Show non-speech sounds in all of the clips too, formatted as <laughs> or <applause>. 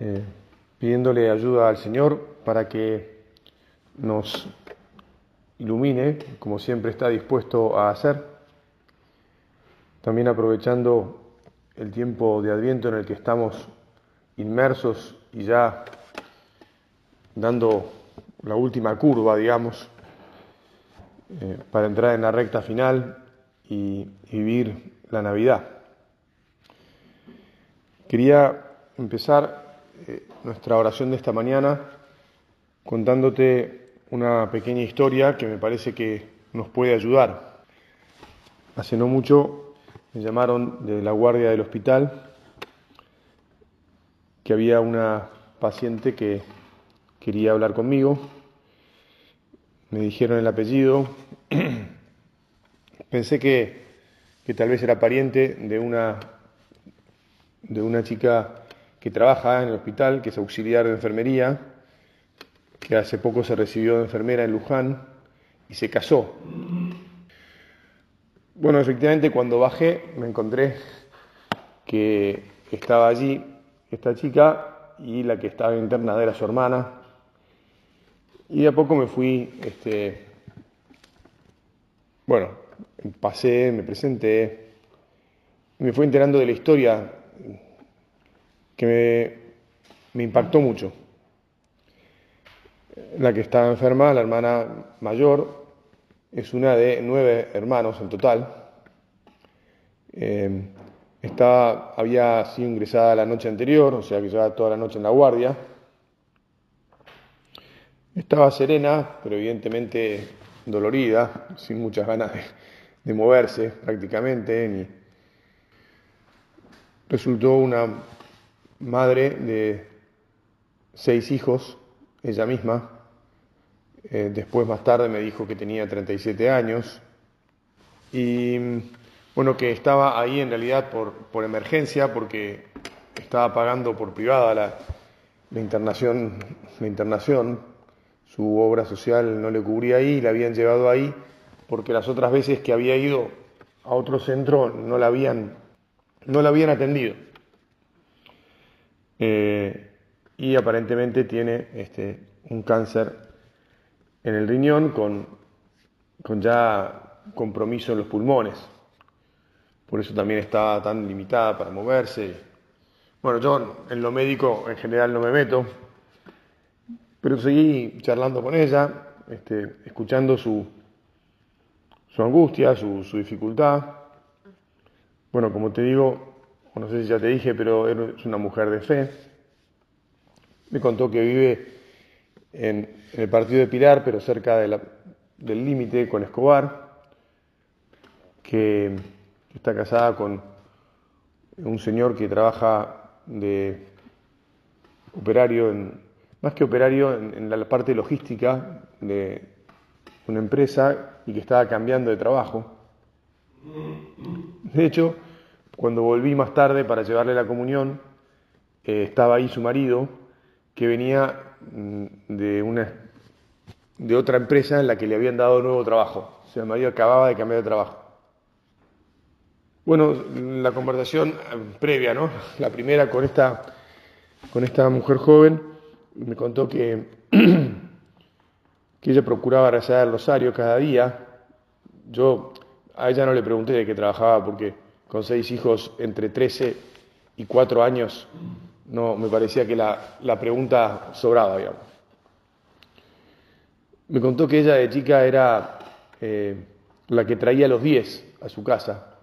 eh, pidiéndole ayuda al Señor para que nos ilumine, como siempre está dispuesto a hacer. También aprovechando el tiempo de Adviento en el que estamos inmersos y ya dando la última curva, digamos, eh, para entrar en la recta final y vivir la Navidad. Quería empezar eh, nuestra oración de esta mañana contándote una pequeña historia que me parece que nos puede ayudar. Hace no mucho me llamaron de la guardia del hospital que había una paciente que quería hablar conmigo. Me dijeron el apellido. <clears throat> Pensé que, que tal vez era pariente de una, de una chica que trabaja en el hospital, que es auxiliar de enfermería, que hace poco se recibió de enfermera en Luján y se casó. Bueno, efectivamente cuando bajé me encontré que estaba allí esta chica y la que estaba interna era su hermana. Y de a poco me fui, este, bueno, pasé, me presenté, me fui enterando de la historia que me, impactó mucho. La que estaba enferma, la hermana mayor, es una de nueve hermanos en total. Eh, estaba, había sido ingresada la noche anterior, o sea que llevaba toda la noche en la guardia. Estaba serena, pero evidentemente dolorida, sin muchas ganas de, moverse prácticamente. Resultó una madre de seis hijos, ella misma. Eh, después, más tarde, me dijo que tenía 37 años. Y bueno, que estaba ahí en realidad por, por emergencia, porque estaba pagando por privada la, la, internación, la internación. Su obra social no le cubría ahí, la habían llevado ahí, porque las otras veces que había ido a otro centro no la habían, no la habían atendido. Eh, y aparentemente tiene este, un cáncer en el riñón con, con ya compromiso en los pulmones. Por eso también está tan limitada para moverse. Bueno, yo en lo médico en general no me meto, pero seguí charlando con ella, este, escuchando su, su angustia, su, su dificultad. Bueno, como te digo, no sé si ya te dije, pero es una mujer de fe. Me contó que vive en, el partido de Pilar, pero cerca del límite con Escobar, que está casada con un señor que trabaja de operario, en, más que operario, en la parte logística de una empresa y que estaba cambiando de trabajo. De hecho, cuando volví más tarde para llevarle la comunión, eh, estaba ahí su marido, que venía mm, de, una, de otra empresa en la que le habían dado nuevo trabajo. O sea, el marido acababa de cambiar de trabajo. Bueno, la conversación eh, previa, ¿no? La primera con esta, con esta mujer joven, me contó que, <clears throat> que ella procuraba rezar el rosario cada día. Yo a ella no le pregunté de qué trabajaba porque con seis hijos entre 13 y 4 años, no me parecía que la, pregunta sobraba, digamos. Me contó que ella de chica era eh, la que traía los 10 a su casa,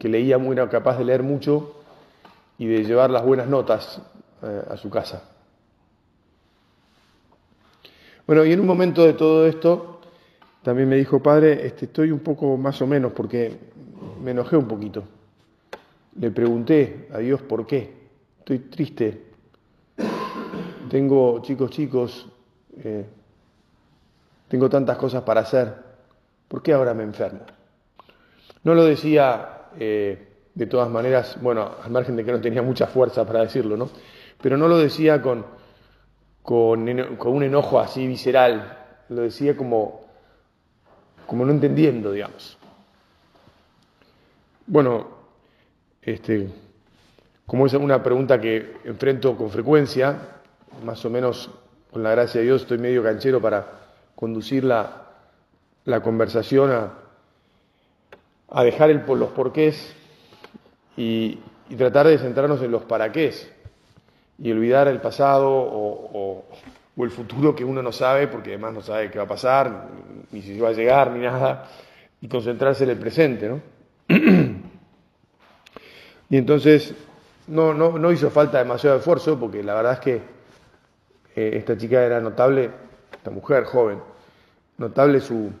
que leía muy, era capaz de leer mucho y de llevar las buenas notas eh, a su casa. Bueno, y en un momento de todo esto, también me dijo, padre, este, estoy un poco más o menos porque me enojé un poquito. Le pregunté a Dios por qué, estoy triste, tengo chicos, chicos, eh, tengo tantas cosas para hacer, ¿por qué ahora me enfermo? No lo decía eh, de todas maneras, bueno, al margen de que no tenía mucha fuerza para decirlo, ¿no? Pero no lo decía con, con, un enojo así visceral, lo decía como, como no entendiendo, digamos. Bueno, este, como es una pregunta que enfrento con frecuencia, más o menos con la gracia de Dios estoy medio canchero para conducir la, conversación a, dejar el, los porqués y, y, tratar de centrarnos en los paraqués y olvidar el pasado o, o, el futuro que uno no sabe, porque además no sabe qué va a pasar, ni si va a llegar, ni nada, y concentrarse en el presente, ¿no? <clears throat> y entonces no, no, no hizo falta demasiado esfuerzo, porque la verdad es que eh, esta chica era notable, esta mujer joven, notable su,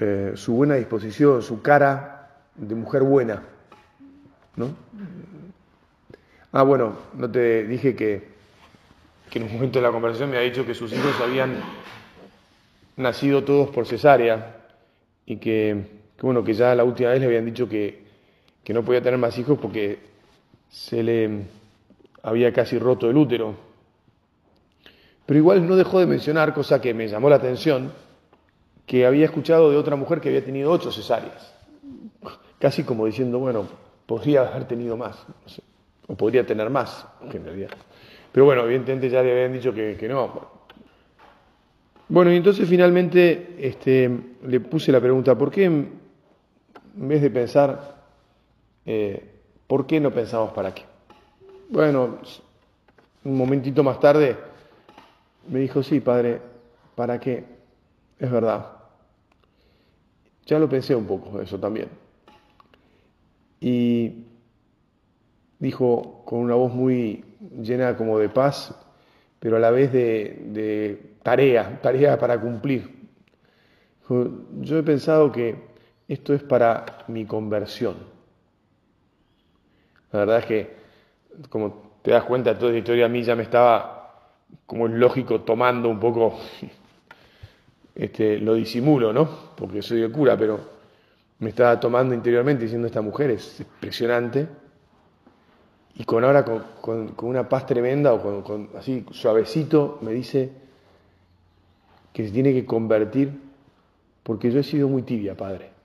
eh, su buena disposición, su cara de mujer buena. ¿no? Ah, bueno, no te dije que, que en un momento de la conversación me ha dicho que sus hijos habían nacido todos por cesárea y que, bueno, que ya la última vez le habían dicho que, que no podía tener más hijos porque se le había casi roto el útero. Pero igual no dejó de mencionar, cosa que me llamó la atención, que había escuchado de otra mujer que había tenido ocho cesáreas. Casi como diciendo, bueno, podría haber tenido más, o podría tener más, que en realidad. Pero bueno, evidentemente ya le habían dicho que, no. Bueno, y entonces finalmente este, le puse la pregunta, ¿por qué en vez de pensar, eh, ¿por qué no pensamos para qué? Bueno, un momentito más tarde me dijo, sí, padre, ¿para qué? Es verdad. Ya lo pensé un poco, eso también. Y dijo con una voz muy llena como de paz, pero a la vez de, de tarea, tarea para cumplir. yo he pensado que esto es para mi conversión. La verdad es que como te das cuenta, toda esta historia a mí ya me estaba, como es lógico, tomando un poco, <laughs> este, lo disimulo, ¿no? Porque soy de cura, pero me estaba tomando interiormente diciendo, esta mujer es impresionante, y con ahora con, una paz tremenda, o con, así suavecito, me dice que se tiene que convertir, porque yo he sido muy tibia, padre.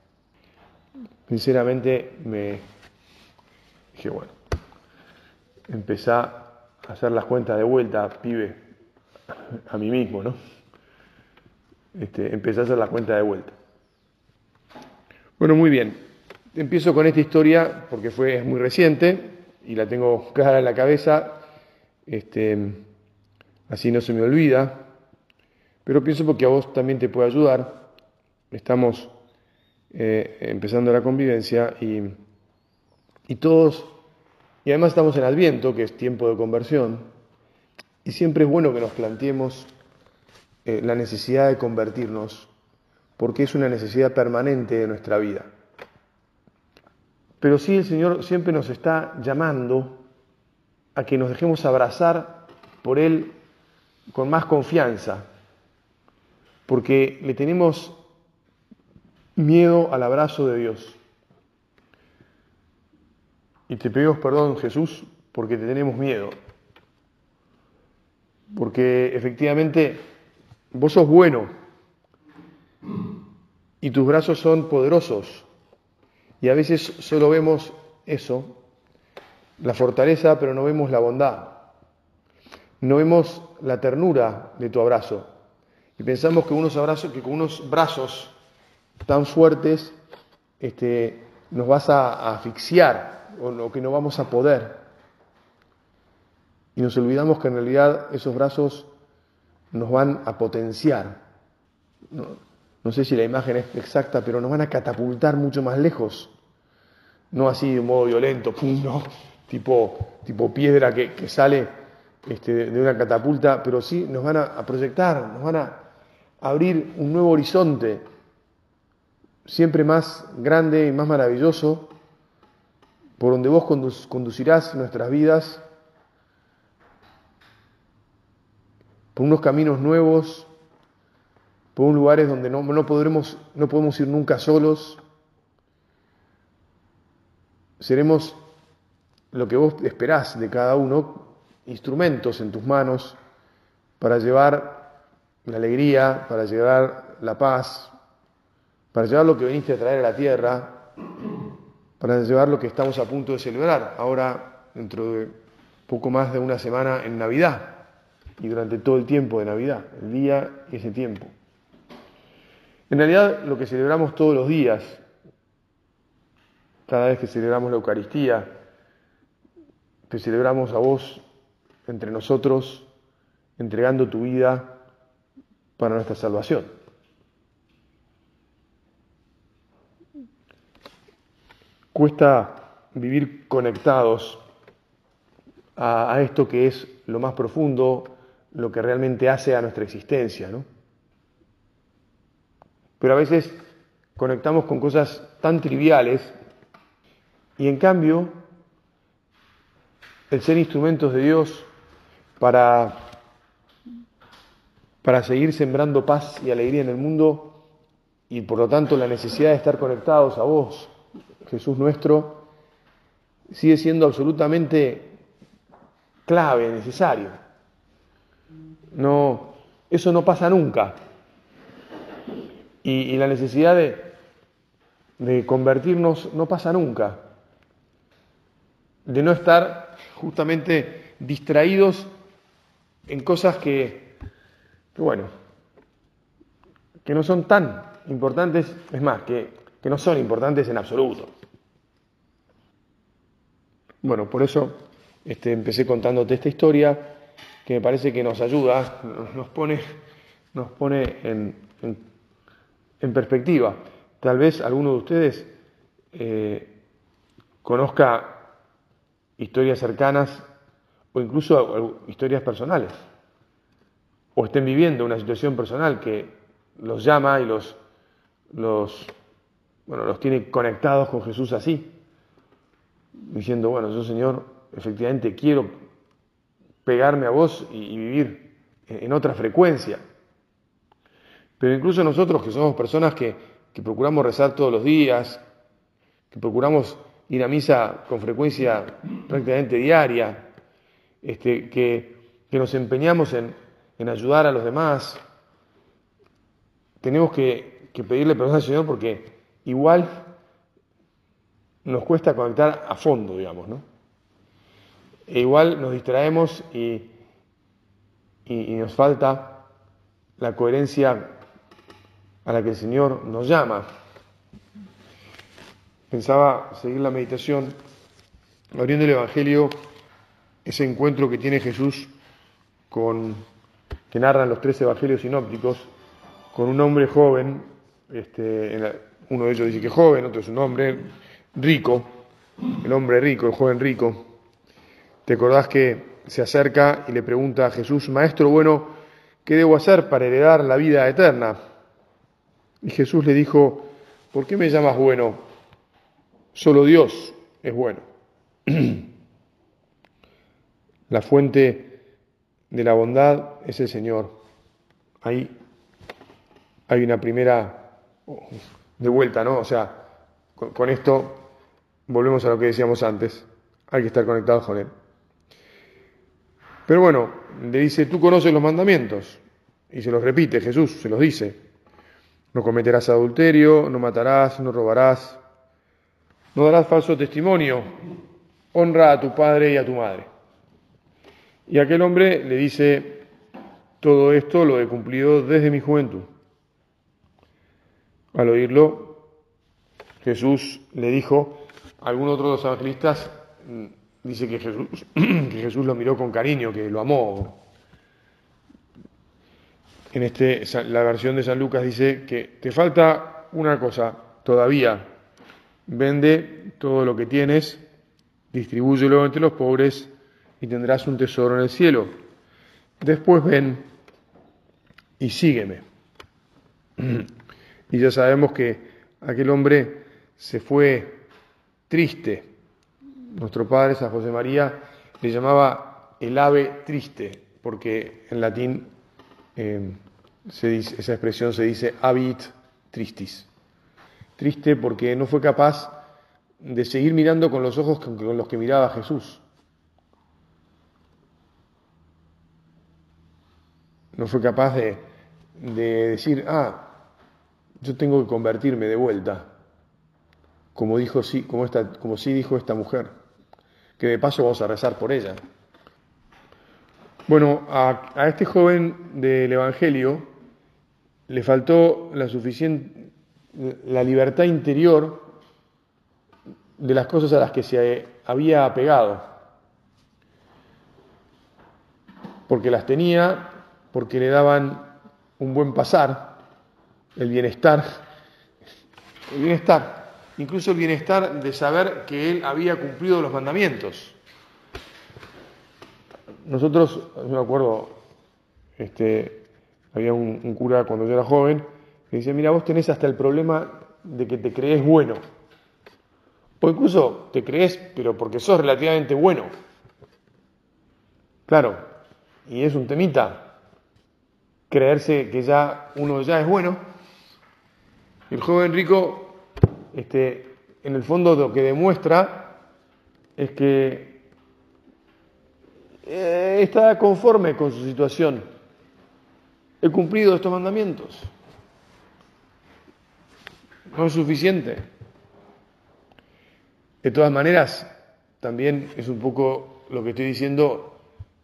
Sinceramente me dije, bueno, empecé a hacer las cuentas de vuelta, pibe, a mí mismo, ¿no? Este, empecé a hacer las cuentas de vuelta. Bueno, muy bien. Empiezo con esta historia porque fue, muy reciente y la tengo clara en la cabeza, este, así no se me olvida, pero pienso porque a vos también te puede ayudar. Estamos eh, empezando la convivencia y, y todos y además estamos en Adviento, que es tiempo de conversión, y siempre es bueno que nos planteemos eh, la necesidad de convertirnos, porque es una necesidad permanente de nuestra vida. Pero sí el Señor siempre nos está llamando a que nos dejemos abrazar por Él con más confianza, porque le tenemos miedo al abrazo de Dios. Y te pedimos perdón, Jesús, porque te tenemos miedo. Porque efectivamente vos sos bueno y tus brazos son poderosos. Y a veces solo vemos eso, la fortaleza, pero no vemos la bondad. No vemos la ternura de tu abrazo. Y pensamos que unos abrazos, que con unos brazos tan fuertes este, nos vas a asfixiar o que no vamos a poder. Y nos olvidamos que en realidad esos brazos nos van a potenciar. No, sé si la imagen es exacta, pero nos van a catapultar mucho más lejos. No así de un modo violento, tipo, tipo piedra que, sale este, de una catapulta, pero sí nos van a proyectar, nos van a abrir un nuevo horizonte, siempre más grande y más maravilloso, por donde vos conducirás nuestras vidas, por unos caminos nuevos, por unos lugares donde no, no, podremos, no podemos ir nunca solos. Seremos lo que vos esperás de cada uno, instrumentos en tus manos para llevar la alegría, para llevar la paz, para llevar lo que viniste a traer a la tierra, para llevar lo que estamos a punto de celebrar ahora dentro de poco más de una semana en Navidad y durante todo el tiempo de Navidad, el día y ese tiempo. En realidad lo que celebramos todos los días, cada vez que celebramos la Eucaristía, te celebramos a vos entre nosotros, entregando tu vida para nuestra salvación. Cuesta vivir conectados a, esto que es lo más profundo, lo que realmente hace a nuestra existencia, ¿no? Pero a veces conectamos con cosas tan triviales y en cambio el ser instrumentos de Dios para, para seguir sembrando paz y alegría en el mundo y por lo tanto la necesidad de estar conectados a vos, Jesús nuestro, sigue siendo absolutamente clave, necesario. No, eso no pasa nunca. Y, la necesidad de, de convertirnos no pasa nunca. De no estar justamente distraídos en cosas que, bueno, que no son tan importantes, es más, que, que no son importantes en absoluto. Bueno, por eso este, empecé contándote esta historia que me parece que nos ayuda, nos pone, nos pone en, perspectiva. Tal vez alguno de ustedes eh, conozca historias cercanas o incluso historias personales, o estén viviendo una situación personal que los llama y los, los, bueno, los tiene conectados con Jesús así, diciendo, bueno, yo Señor, efectivamente quiero pegarme a vos y, vivir en otra frecuencia. Pero incluso nosotros que somos personas que, que procuramos rezar todos los días, que procuramos ir a misa con frecuencia prácticamente diaria, este, que, nos empeñamos en, ayudar a los demás. Tenemos que, pedirle perdón al Señor porque igual nos cuesta conectar a fondo, digamos, ¿no? E igual nos distraemos y, y nos falta la coherencia a la que el Señor nos llama pensaba seguir la meditación abriendo el Evangelio, ese encuentro que tiene Jesús con, que narran los tres Evangelios sinópticos, con un hombre joven, este, uno de ellos dice que joven, otro es un hombre rico, el hombre rico, el joven rico. ¿Te acordás que se acerca y le pregunta a Jesús, Maestro bueno, ¿qué debo hacer para heredar la vida eterna? Y Jesús le dijo, ¿por qué me llamas bueno? Solo Dios es bueno. <clears throat> La fuente de la bondad es el Señor. Ahí hay una primera de vuelta, ¿no? O sea, con, esto volvemos a lo que decíamos antes. Hay que estar conectados con Él. Pero bueno, le dice, tú conoces los mandamientos. Y se los repite, Jesús se los dice. No cometerás adulterio, no matarás, no robarás, no darás falso testimonio, honra a tu padre y a tu madre. Y aquel hombre le dice, todo esto lo he cumplido desde mi juventud. Al oírlo, Jesús le dijo, algún otro de los evangelistas mm, dice que Jesús, <clears throat> que Jesús lo miró con cariño, que lo amó. En este, la versión de San Lucas dice que te falta una cosa todavía, Vende todo lo que tienes, distribúyelo entre los pobres y tendrás un tesoro en el cielo. Después ven y sígueme. <clears throat> Y ya sabemos que aquel hombre se fue triste, nuestro padre, San José María, le llamaba el ave triste, porque en latín eh, esa expresión se dice avit tristis. Triste porque no fue capaz de seguir mirando con los ojos con los que miraba Jesús. No fue capaz de, decir, ah, yo tengo que convertirme de vuelta, como dijo sí, como esta, como sí dijo esta mujer, que de paso vamos a rezar por ella. Bueno, a, a este joven del Evangelio le faltó la suficiente, la libertad interior de las cosas a las que se había apegado, porque las tenía, porque le daban un buen pasar, el bienestar, el bienestar, incluso el bienestar de saber que él había cumplido los mandamientos. Nosotros, yo me acuerdo, este, había un, cura cuando yo era joven que dice, mira, vos tenés hasta el problema de que te crees bueno. O incluso te crees, pero porque sos relativamente bueno. Claro, y es un temita creerse que ya uno ya es bueno. El joven rico, este, en el fondo lo que demuestra es que eh, está conforme con su situación he cumplido estos mandamientos. No es suficiente. De todas maneras, también es un poco lo que estoy diciendo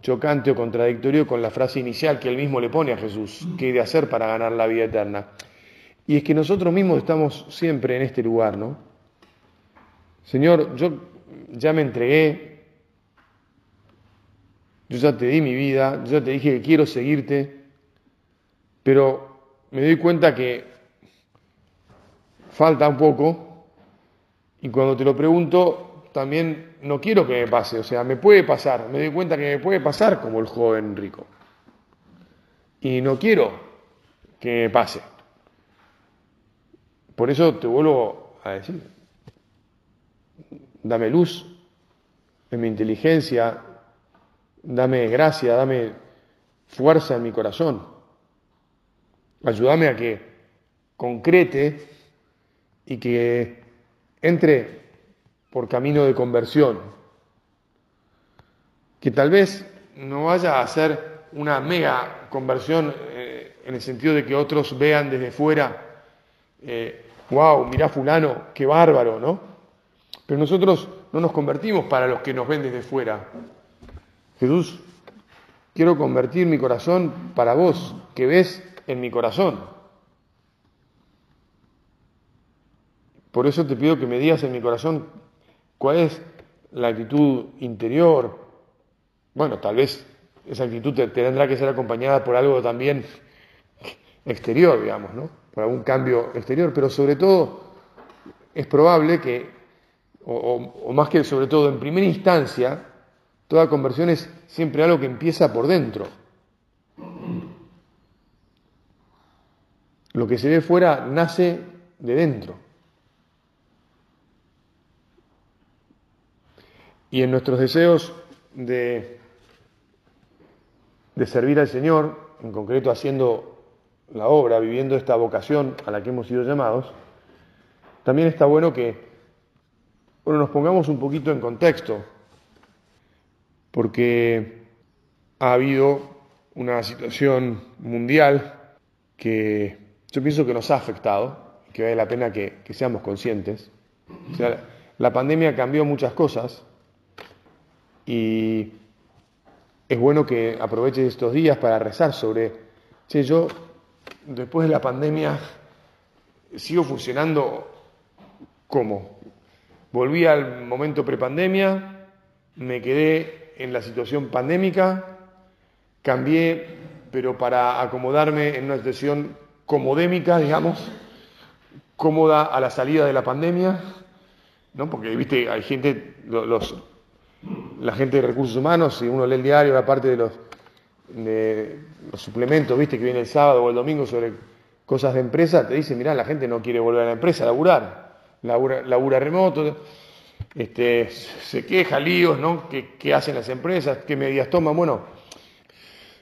chocante o contradictorio con la frase inicial que él mismo le pone a Jesús, ¿qué he de hacer para ganar la vida eterna? Y es que nosotros mismos estamos siempre en este lugar, ¿no? Señor, yo ya me entregué, yo ya te di mi vida, yo ya te dije que quiero seguirte, pero me doy cuenta que falta un poco. Y cuando te lo pregunto también no quiero que me pase, o sea, me puede pasar, me doy cuenta que me puede pasar como el joven rico. Y no quiero que me pase. Por eso te vuelvo a decir, dame luz en mi inteligencia, dame gracia, dame fuerza en mi corazón. Ayúdame a que concrete y que entre por camino de conversión. Que tal vez no vaya a ser una mega conversión eh, en el sentido de que otros vean desde fuera, wow, eh, mirá fulano, qué bárbaro, ¿no? Pero nosotros no nos convertimos para los que nos ven desde fuera. Jesús, quiero convertir mi corazón para vos, que ves en mi corazón. Por eso te pido que me digas en mi corazón cuál es la actitud interior. Bueno, tal vez esa actitud tendrá que ser acompañada por algo también exterior, digamos, ¿no? Por algún cambio exterior, pero sobre todo es probable que, o, más que sobre todo en primera instancia, toda conversión es siempre algo que empieza por dentro. Lo que se ve fuera nace de dentro. Y en nuestros deseos de, de servir al Señor, en concreto haciendo la obra, viviendo esta vocación a la que hemos sido llamados, también está bueno que bueno, nos pongamos un poquito en contexto, porque ha habido una situación mundial que yo pienso que nos ha afectado, que vale la pena que, seamos conscientes. La pandemia cambió muchas cosas y es bueno que aproveches estos días para rezar sobre, che, yo después de la pandemia sigo funcionando como. Volví al momento prepandemia, me quedé en la situación pandémica, cambié, pero para acomodarme en una situación comodémica, digamos, cómoda a la salida de la pandemia, ¿no? Porque, viste, hay gente, los, la gente de recursos humanos, si uno lee el diario, la parte de los, de los suplementos, viste, que viene el sábado o el domingo sobre cosas de empresa, te dice, mirá, la gente no quiere volver a la empresa a laburar, labura, remoto. este, se queja, líos, ¿no? ¿Qué, ¿Qué hacen las empresas? ¿Qué medidas toman? Bueno,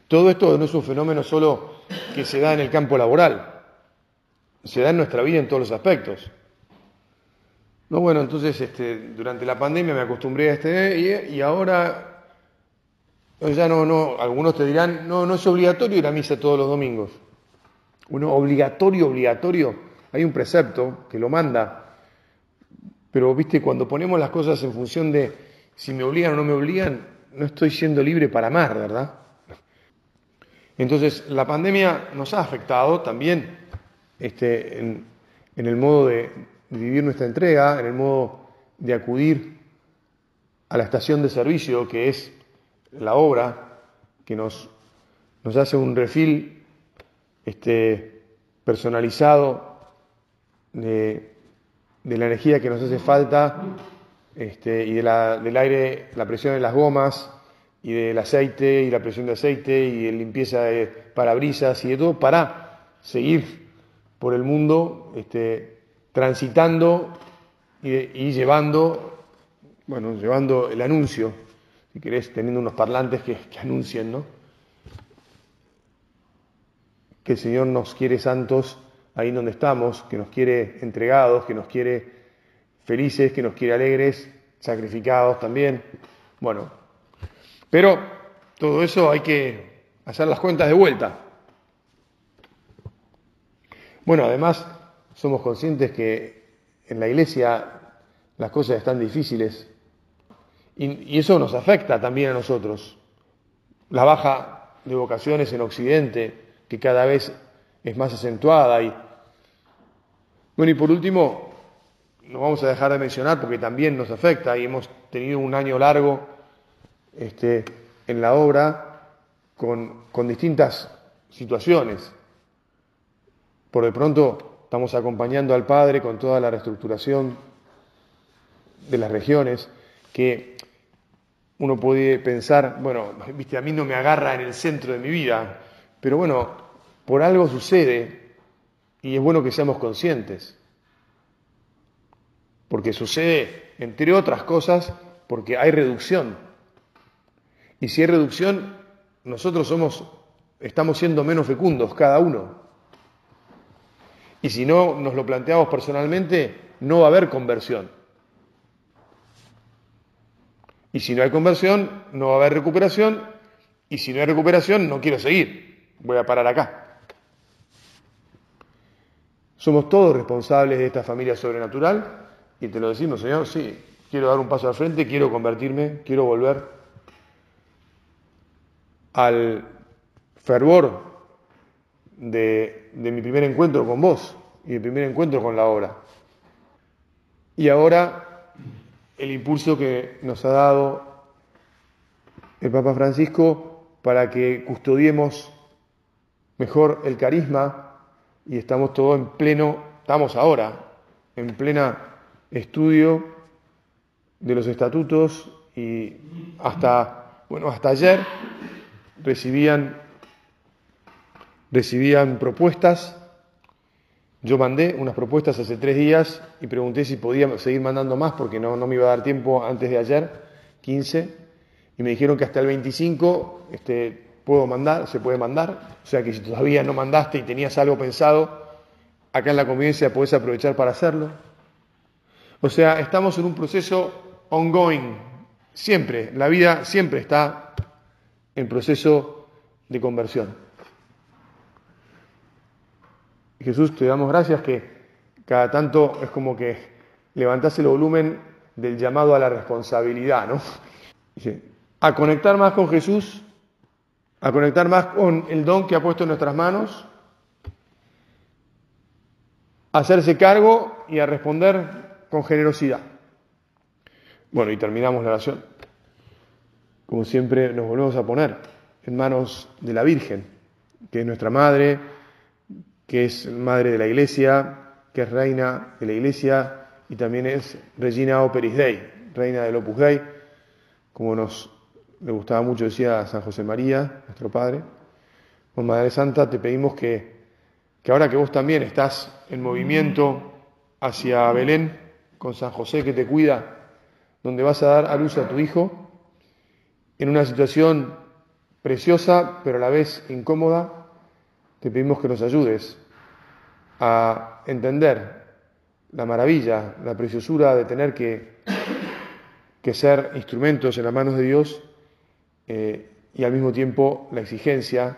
todo esto no es un fenómeno solo que se da en el campo laboral, se da en nuestra vida en todos los aspectos. No, bueno, entonces este, durante la pandemia me acostumbré a este y ahora ya no, no, algunos te dirán, no, no es obligatorio ir a misa todos los domingos. Uno obligatorio, obligatorio, hay un precepto que lo manda, pero viste, cuando ponemos las cosas en función de si me obligan o no me obligan, no estoy siendo libre para amar, ¿verdad? Entonces, la pandemia nos ha afectado también este, en, en el modo de, vivir nuestra entrega, en el modo de acudir a la estación de servicio que es la obra, que nos, nos hace un refil este, personalizado de, de, la energía que nos hace falta este, y de la, del aire, la presión de las gomas y del aceite y la presión de aceite y de limpieza de parabrisas y de todo para seguir por el mundo este, transitando y, llevando, bueno, llevando el anuncio, si querés, teniendo unos parlantes que, que anuncien, ¿no? Que el Señor nos quiere santos ahí donde estamos, que nos quiere entregados, que nos quiere felices, que nos quiere alegres, sacrificados también. Bueno, pero todo eso hay que hacer las cuentas de vuelta. Bueno, además, somos conscientes que en la iglesia las cosas están difíciles y, eso nos afecta también a nosotros. La baja de vocaciones en Occidente, que cada vez es más acentuada. Y... Bueno, y por último, no vamos a dejar de mencionar porque también nos afecta y hemos tenido un año largo este, en la obra con, con distintas situaciones. Por de pronto Estamos acompañando al Padre con toda la reestructuración de las regiones, que uno puede pensar, bueno, viste, a mí no me agarra en el centro de mi vida, pero bueno, por algo sucede y es bueno que seamos conscientes. Porque sucede, entre otras cosas, porque hay reducción. Y si hay reducción, nosotros somos, estamos siendo menos fecundos cada uno. Y si no nos lo planteamos personalmente, no va a haber conversión. Y si no hay conversión, no va a haber recuperación. Y si no hay recuperación, no quiero seguir. Voy a parar acá. Somos todos responsables de esta familia sobrenatural y te lo decimos, Señor, sí, quiero dar un paso al frente, quiero convertirme, quiero volver al fervor de, mi primer encuentro con vos y mi primer encuentro con la obra. Y ahora el impulso que nos ha dado el Papa Francisco para que custodiemos mejor el carisma y estamos todos en pleno, estamos ahora en plena estudio de los estatutos y hasta, bueno, hasta ayer recibían recibían propuestas. Yo mandé unas propuestas hace tres días y pregunté si podía seguir mandando más porque no, no me iba a dar tiempo antes de ayer, 15, y me dijeron que hasta el 25 este, puedo mandar, se puede mandar. O sea que si todavía no mandaste y tenías algo pensado, acá en la convivencia puedes aprovechar para hacerlo. O sea, estamos en un proceso ongoing, siempre, la vida siempre está en proceso de conversión. Jesús, te damos gracias que cada tanto es como que levantás el volumen del llamado a la responsabilidad, ¿no? a conectar más con Jesús, a conectar más con el don que ha puesto en nuestras manos, a hacerse cargo y a responder con generosidad. Bueno, y terminamos la oración. Como siempre, nos volvemos a poner en manos de la Virgen, que es nuestra Madre, que es madre de la iglesia, que es reina de la iglesia y también es Regina Operis Dei, reina del Opus Dei, como nos le gustaba mucho decía San José María, nuestro padre. Con Madre Santa te pedimos que, que ahora que vos también estás en movimiento hacia Belén, con San José que te cuida, donde vas a dar a luz a tu hijo en una situación preciosa, pero a la vez incómoda, te pedimos que nos ayudes a entender la maravilla, la preciosura de tener que, que ser instrumentos en las manos de Dios eh, y al mismo tiempo la exigencia,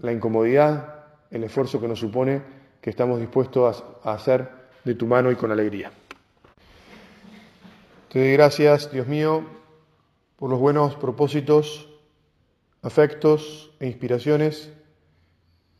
la incomodidad, el esfuerzo que nos supone que estamos dispuestos a, a hacer de tu mano y con alegría. Te doy gracias, Dios mío, por los buenos propósitos, afectos e inspiraciones